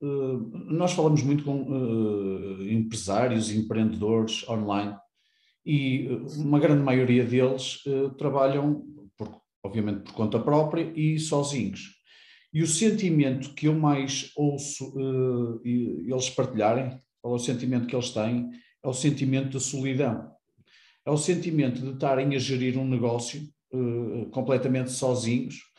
nós falamos muito com eh, empresários, empreendedores online e uma grande maioria deles trabalham, por, obviamente, por conta própria e sozinhos. E o sentimento que eu mais ouço eles partilharem, ou o sentimento que eles têm, é o sentimento de solidão. É o sentimento de estarem a gerir um negócio completamente sozinhos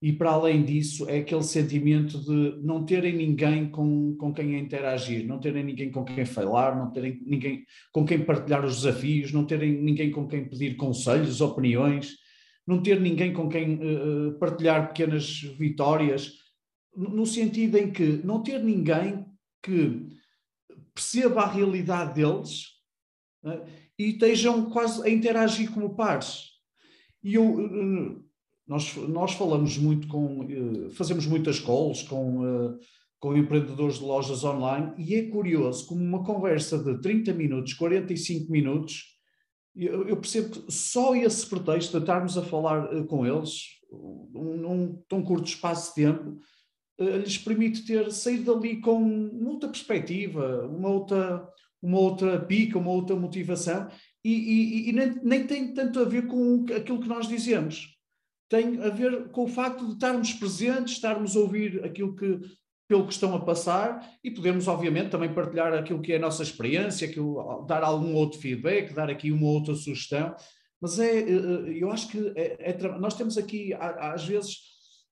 e para além disso é aquele sentimento de não terem ninguém com, com quem interagir, não terem ninguém com quem falar, não terem ninguém com quem partilhar os desafios, não terem ninguém com quem pedir conselhos, opiniões, não ter ninguém com quem uh, partilhar pequenas vitórias, no sentido em que não ter ninguém que perceba a realidade deles né, e estejam quase a interagir como pares. E eu uh, nós, nós falamos muito com, eh, fazemos muitas calls com, eh, com empreendedores de lojas online e é curioso como uma conversa de 30 minutos, 45 minutos, eu, percebo que só esse pretexto de estarmos a falar eh, com eles num tão curto espaço de tempo lhes permite ter sair dali com uma outra perspectiva, uma outra, uma outra pica, uma outra motivação e, e, e nem, nem tem tanto a ver com aquilo que nós dizemos tem a ver com o facto de estarmos presentes, estarmos a ouvir aquilo que, pelo que estão a passar e podemos, obviamente, também partilhar aquilo que é a nossa experiência, aquilo, dar algum outro feedback, dar aqui uma outra sugestão. Mas é, eh, eh, eu acho que é, é, nós temos aqui, às vezes,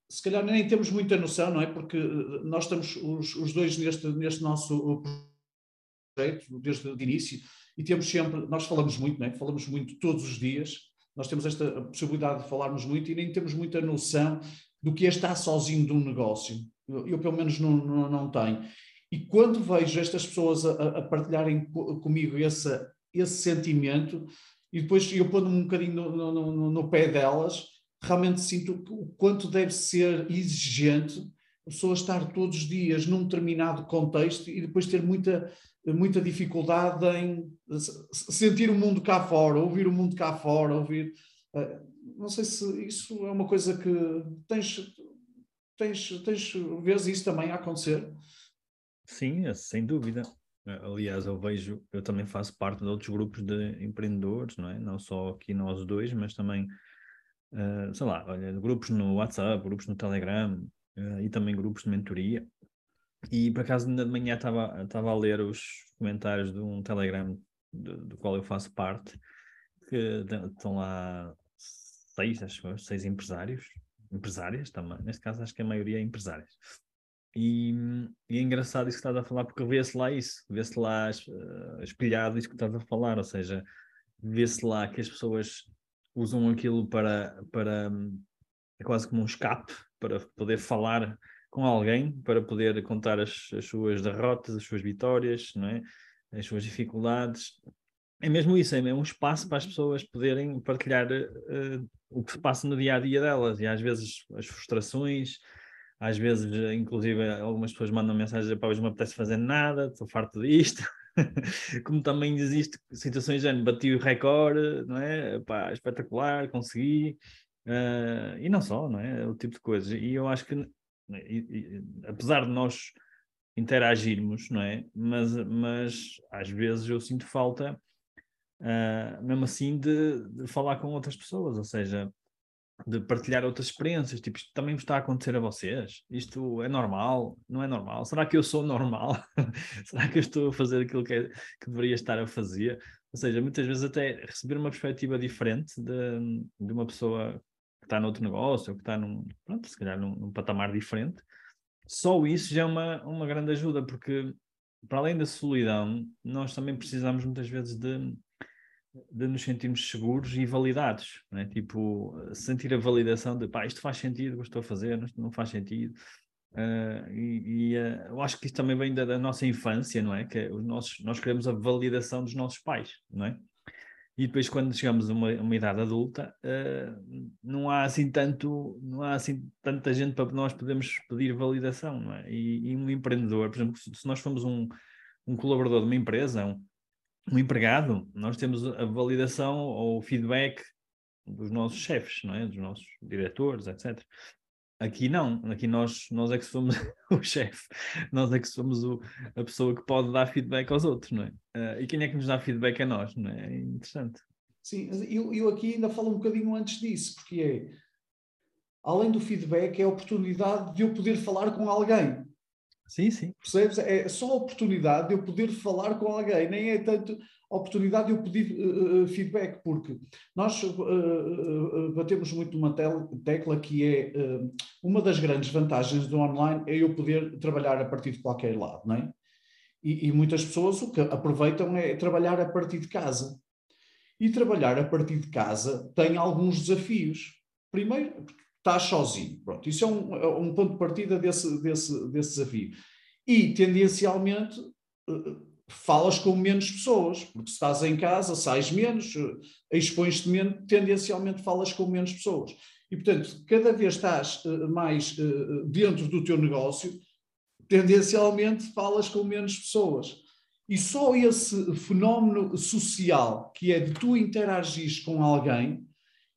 se calhar nem temos muita noção, não é? Porque eh, nós estamos os, os dois neste, neste nosso projeto, desde o início, e temos sempre, nós falamos muito, não é? Falamos muito todos os dias, nós temos esta possibilidade de falarmos muito e nem temos muita noção do que é estar sozinho de um negócio. Eu, eu pelo menos, não, não, não, tenho. E quando vejo estas pessoas a, a partilharem comigo esse, esse sentimento, e depois eu pondo-me um bocadinho no, no, no, pé delas, realmente sinto o quanto deve ser exigente a pessoa estar todos os dias num determinado contexto e depois ter muita muita dificuldade em sentir o mundo cá fora, ouvir o mundo cá fora, ouvir. Eh, não sei se isso é uma coisa que tens, tens, tens vês isso também a acontecer? Sim, sem dúvida. Aliás, eu vejo, eu também faço parte de outros grupos de empreendedores, não é? Não só aqui nós dois, mas também, uh, sei lá, olha, grupos no WhatsApp, grupos no Telegram uh, e também grupos de mentoria. E por acaso de manhã estava a ler os comentários de um Telegram do, do qual eu faço parte, que estão lá seis, acho seis empresários, empresárias também, neste caso acho que a maioria é empresárias. E, e é engraçado isso que estás a falar, porque vê-se lá isso, vê-se lá uh, espelhado isso que estás a falar, ou seja, vê-se lá que as pessoas usam aquilo para, para é quase como um escape, para poder falar com alguém para poder contar as, as, suas derrotas, as suas vitórias, não é? as suas dificuldades. É mesmo isso, é um espaço para as pessoas poderem partilhar uh, o que se passa no dia a dia delas e às vezes as frustrações, às vezes, inclusive, algumas pessoas mandam mensagens para hoje não me apetece fazer nada, estou farto disto. Como também existe situações de bati o recorde, não é? Pá, espetacular, consegui. Uh, e não só, não é? O tipo de coisas. E eu acho que? E, e, apesar de nós interagirmos, não é? Mas, mas às vezes eu sinto falta, uh, mesmo assim, de, de, falar com outras pessoas, ou seja, de partilhar outras experiências. Tipo, isto também está a acontecer a vocês? Isto é normal? Não é normal? Será que eu sou normal? Será que eu estou a fazer aquilo que, é, que deveria estar a fazer? Ou seja, muitas vezes até receber uma perspectiva diferente de, de uma pessoa que está noutro negócio, ou que está num, pronto, se calhar num, num, patamar diferente, só isso já é uma, uma grande ajuda, porque para além da solidão, nós também precisamos muitas vezes de, de nos sentirmos seguros e validados, né? tipo, sentir a validação de pá, isto faz sentido que estou a fazer, isto não faz sentido. Uh, e, e uh, eu acho que isso também vem da, da, nossa infância, não é? Que os nossos, nós queremos a validação dos nossos pais, não é? E depois quando chegamos a uma, uma idade adulta, uh, não há assim tanto, não há assim tanta gente para nós podermos pedir validação, não é? E, e um empreendedor, por exemplo, se nós formos um, um colaborador de uma empresa, um, um empregado, nós temos a validação ou o feedback dos nossos chefes, não é? Dos nossos diretores, etc. Aqui não, aqui nós, nós é que somos o chefe, nós é que somos o, a pessoa que pode dar feedback aos outros, não é? Uh, e quem é que nos dá feedback a nós, não é? É interessante. Sim, eu, eu aqui ainda falo um bocadinho antes disso, porque é, além do feedback, é a oportunidade de eu poder falar com alguém. Sim, sim. Percebes? É só a oportunidade de eu poder falar com alguém, nem é tanto a oportunidade de eu pedir uh, feedback, porque nós uh, batemos muito numa tecla que é uma das grandes vantagens do online é eu poder trabalhar a partir de qualquer lado, não é? E, e muitas pessoas o que aproveitam é trabalhar a partir de casa. E trabalhar a partir de casa tem alguns desafios. Primeiro, estás sozinho. Pronto, isso é um, é um ponto de partida desse, desse, desse desafio. E, tendencialmente, uh, falas com menos pessoas, porque se estás em casa, sais menos, uh, expões-te menos, tendencialmente falas com menos pessoas. E, portanto, cada vez estás uh, mais dentro do teu negócio, tendencialmente falas com menos pessoas. E só esse fenómeno social, que é de tu interagires com alguém,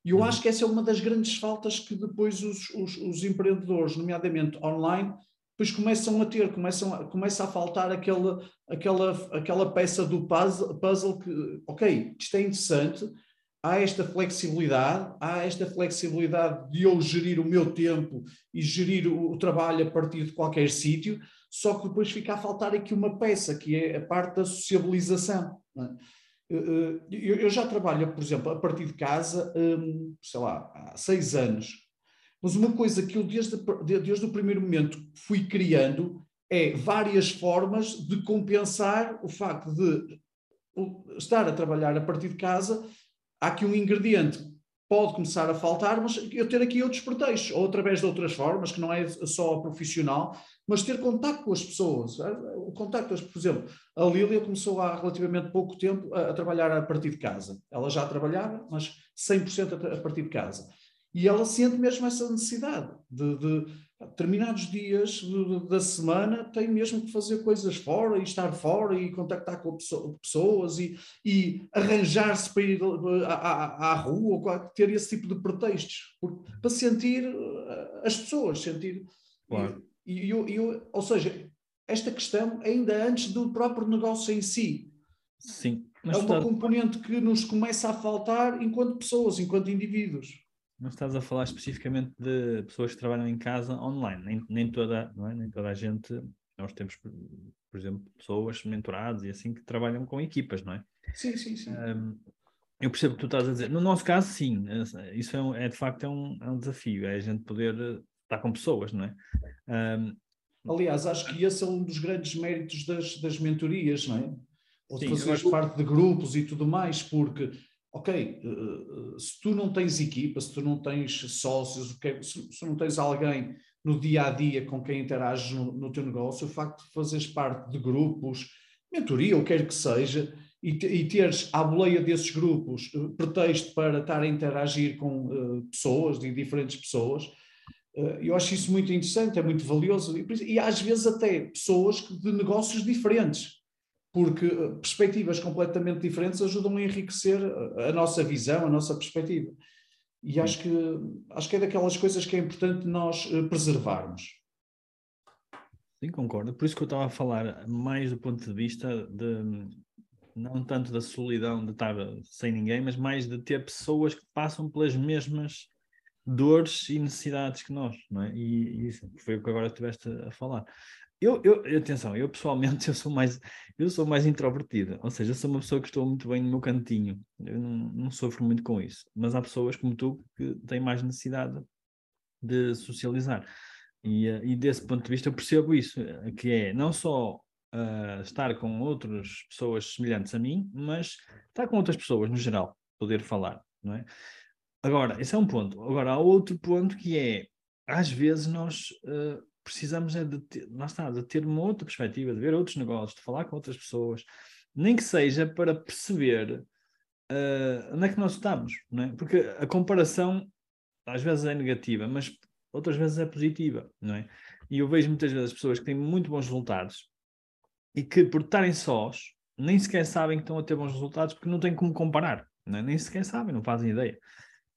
e eu uhum. acho que essa é uma das grandes faltas que depois os, os, os empreendedores, nomeadamente online, depois começam a ter, começam começa a faltar aquela, aquela, aquela peça do puzzle, puzzle que, ok, isto é interessante, há esta flexibilidade, há esta flexibilidade de eu gerir o meu tempo e gerir o, o trabalho a partir de qualquer sítio, só que depois fica a faltar aqui uma peça, que é a parte da sociabilização. É? Eu já trabalho, por exemplo, a partir de casa, hum, sei lá, há seis anos. Mas uma coisa que eu, desde, desde o primeiro momento, fui criando é várias formas de compensar o facto de estar a trabalhar a partir de casa. Há aqui um ingrediente pode começar a faltar, mas eu ter aqui outros pretextos, ou através de outras formas, que não é só profissional, mas ter contato com as pessoas. O contacto, por exemplo, a Lília começou há relativamente pouco tempo a, a trabalhar a partir de casa. Ela já trabalhava, mas 100% a, a partir de casa. E ela sente mesmo essa necessidade de, de determinados dias da semana tem mesmo que fazer coisas fora e estar fora e contactar com pessoas e, e arranjar-se para ir à, à, à rua, ter esse tipo de pretextos, para sentir eh, as pessoas, sentir. Claro. E, eu, eu, ou seja, esta questão ainda antes do próprio negócio em si. Sim. é uma está... componente que nos começa a faltar enquanto pessoas, enquanto indivíduos. Não estás a falar especificamente de pessoas que trabalham em casa online, nem, nem, toda, não é? nem toda a gente. Nós temos, por exemplo, pessoas mentoradas e assim que trabalham com equipas, não é? Sim, sim, sim. Um, eu percebo o que tu estás a dizer. No nosso caso, sim, isso é, um, é de facto é um, é um desafio, é a gente poder eh, estar com pessoas, não é? Aliás, acho que esse é um dos grandes méritos das, das mentorias, não é? Ou de fazeres parte de grupos e tudo mais, porque ok, eh, eh, se tu não tens equipa, se tu não tens sócios, se não tens alguém no dia a dia com quem interages no, no teu negócio, o facto de fazeres parte de grupos, mentoria, ou quer que seja, e, e teres à boleia desses grupos eh, pretexto para estar a interagir com pessoas, de diferentes pessoas, eu acho isso muito interessante, é muito valioso, e às vezes até pessoas de negócios diferentes porque eh, perspectivas completamente diferentes ajudam a enriquecer a nossa visão, a nossa perspectiva. E acho que, acho que é daquelas coisas que é importante nós eh, preservarmos. Sim, concordo. Por isso que eu estava a falar mais do ponto de vista de não tanto da solidão de estar sem ninguém, mas mais de ter pessoas que passam pelas mesmas dores e necessidades que nós, não é? E, e isso foi o que agora estiveste a falar. Eu, eu, atenção, eu pessoalmente eu sou mais eu sou mais introvertida, ou seja, eu sou uma pessoa que estou muito bem no meu cantinho, eu não, não sofro muito com isso, mas há pessoas como tu que têm mais necessidade de socializar e, eh, e desse ponto de vista eu percebo isso, eh, que é não só uh, estar com outras pessoas semelhantes a mim, mas estar com outras pessoas no geral, poder falar, não é? Agora, esse é um ponto. Agora, há outro ponto que é, às vezes nós uh, precisamos é de ter, lá está, de ter uma outra perspectiva, de ver outros negócios, de falar com outras pessoas, nem que seja para perceber uh, onde é que nós estamos, não é? Porque a comparação às vezes é negativa, mas outras vezes é positiva, não é? E eu vejo muitas vezes pessoas que têm muito bons resultados e que por estarem sós nem sequer sabem que estão a ter bons resultados porque não têm como comparar, é? nem sequer sabem, não fazem ideia.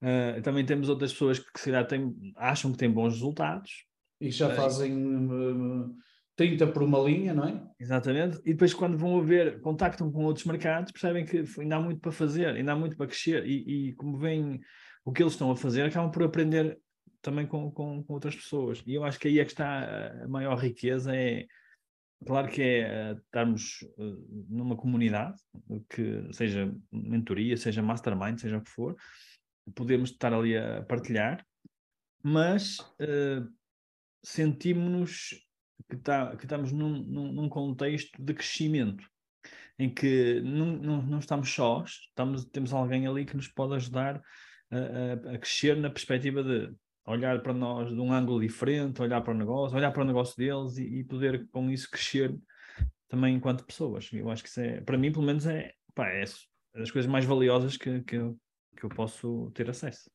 Uh, também temos outras pessoas que se calhar têm, acham que têm bons resultados. E já uh, fazem uh, 30 por uma linha, não é? Exatamente. E depois quando vão a ver, contactam com outros mercados, percebem que ainda há muito para fazer, ainda há muito para crescer. E, e como veem o que eles estão a fazer, acabam por aprender também com, com, com, outras pessoas. E eu acho que aí é que está a maior riqueza, é Claro que é estarmos uh, numa comunidade, que seja mentoria, seja mastermind, seja o que for, podemos estar ali a partilhar, mas uh, sentimos que, tá, que estamos num, num, num, contexto de crescimento, em que não, não, não estamos sós, estamos, temos alguém ali que nos pode ajudar a, a, a crescer na perspectiva de olhar para nós de um ângulo diferente, olhar para o negócio, olhar para o negócio deles e, e poder com isso crescer também enquanto pessoas. Eu acho que isso é, para mim, pelo menos, é, pá, é das coisas mais valiosas que, que, eu, que eu posso ter acesso.